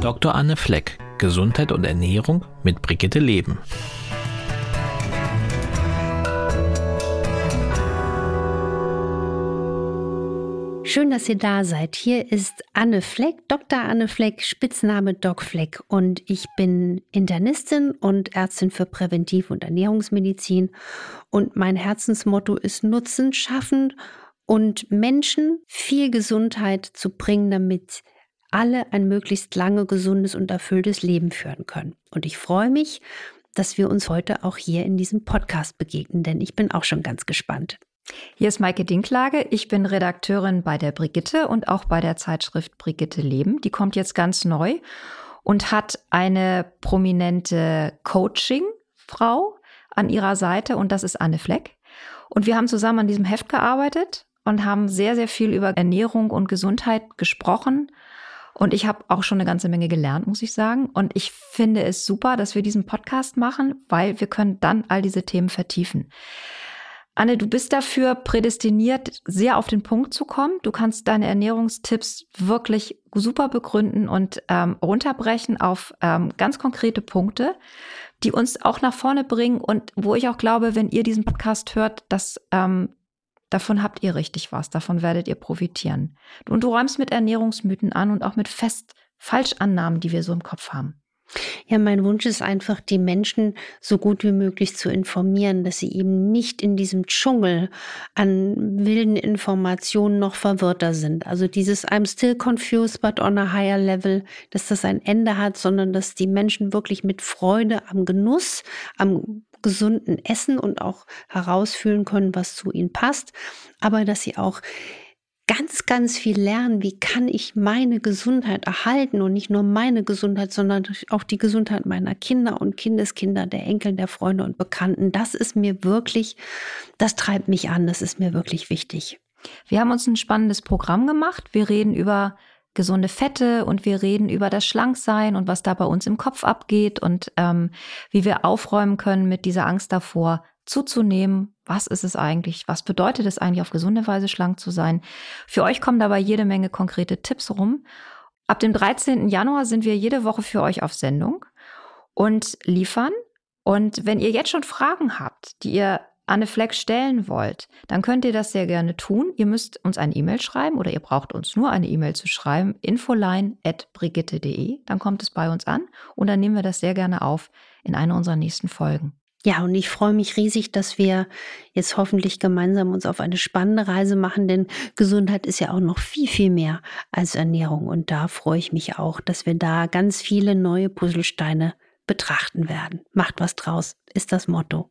Dr. Anne Fleck, Gesundheit und Ernährung mit Brigitte Leben. Schön, dass ihr da seid. Hier ist Anne Fleck, Dr. Anne Fleck, Spitzname Doc Fleck. Und ich bin Internistin und Ärztin für Präventiv- und Ernährungsmedizin. Und mein Herzensmotto ist Nutzen schaffen und Menschen viel Gesundheit zu bringen, damit alle ein möglichst lange, gesundes und erfülltes Leben führen können. Und ich freue mich, dass wir uns heute auch hier in diesem Podcast begegnen, denn ich bin auch schon ganz gespannt. Hier ist Maike Dinklage. Ich bin Redakteurin bei der Brigitte und auch bei der Zeitschrift Brigitte Leben. Die kommt jetzt ganz neu und hat eine prominente Coaching-Frau an ihrer Seite und das ist Anne Fleck. Und wir haben zusammen an diesem Heft gearbeitet und haben sehr, sehr viel über Ernährung und Gesundheit gesprochen. Und ich habe auch schon eine ganze Menge gelernt, muss ich sagen. Und ich finde es super, dass wir diesen Podcast machen, weil wir können dann all diese Themen vertiefen. Anne, du bist dafür prädestiniert, sehr auf den Punkt zu kommen. Du kannst deine Ernährungstipps wirklich super begründen und ähm, runterbrechen auf ähm, ganz konkrete Punkte, die uns auch nach vorne bringen und wo ich auch glaube, wenn ihr diesen Podcast hört, dass ähm, davon habt ihr richtig was, davon werdet ihr profitieren. Und du räumst mit Ernährungsmythen an und auch mit fest Falschannahmen, die wir so im Kopf haben. Ja, mein Wunsch ist einfach, die Menschen so gut wie möglich zu informieren, dass sie eben nicht in diesem Dschungel an wilden Informationen noch verwirrter sind. Also dieses I'm still confused, but on a higher level, dass das ein Ende hat, sondern dass die Menschen wirklich mit Freude am Genuss, am gesunden Essen und auch herausfühlen können, was zu ihnen passt, aber dass sie auch ganz, ganz viel lernen, wie kann ich meine Gesundheit erhalten und nicht nur meine Gesundheit, sondern auch die Gesundheit meiner Kinder und Kindeskinder, der Enkel, der Freunde und Bekannten. Das ist mir wirklich, das treibt mich an, das ist mir wirklich wichtig. Wir haben uns ein spannendes Programm gemacht. Wir reden über gesunde Fette und wir reden über das Schlanksein und was da bei uns im Kopf abgeht und ähm, wie wir aufräumen können mit dieser Angst davor, zuzunehmen. Was ist es eigentlich? Was bedeutet es eigentlich, auf gesunde Weise schlank zu sein? Für euch kommen dabei jede Menge konkrete Tipps rum. Ab dem 13. Januar sind wir jede Woche für euch auf Sendung und liefern. Und wenn ihr jetzt schon Fragen habt, die ihr Anne Fleck stellen wollt, dann könnt ihr das sehr gerne tun. Ihr müsst uns eine E-Mail schreiben oder ihr braucht uns nur eine E-Mail zu schreiben, infoline.brigitte.de. Dann kommt es bei uns an und dann nehmen wir das sehr gerne auf in einer unserer nächsten Folgen. Ja, und ich freue mich riesig, dass wir jetzt hoffentlich gemeinsam uns auf eine spannende Reise machen, denn Gesundheit ist ja auch noch viel, viel mehr als Ernährung. Und da freue ich mich auch, dass wir da ganz viele neue Puzzlesteine betrachten werden. Macht was draus, ist das Motto.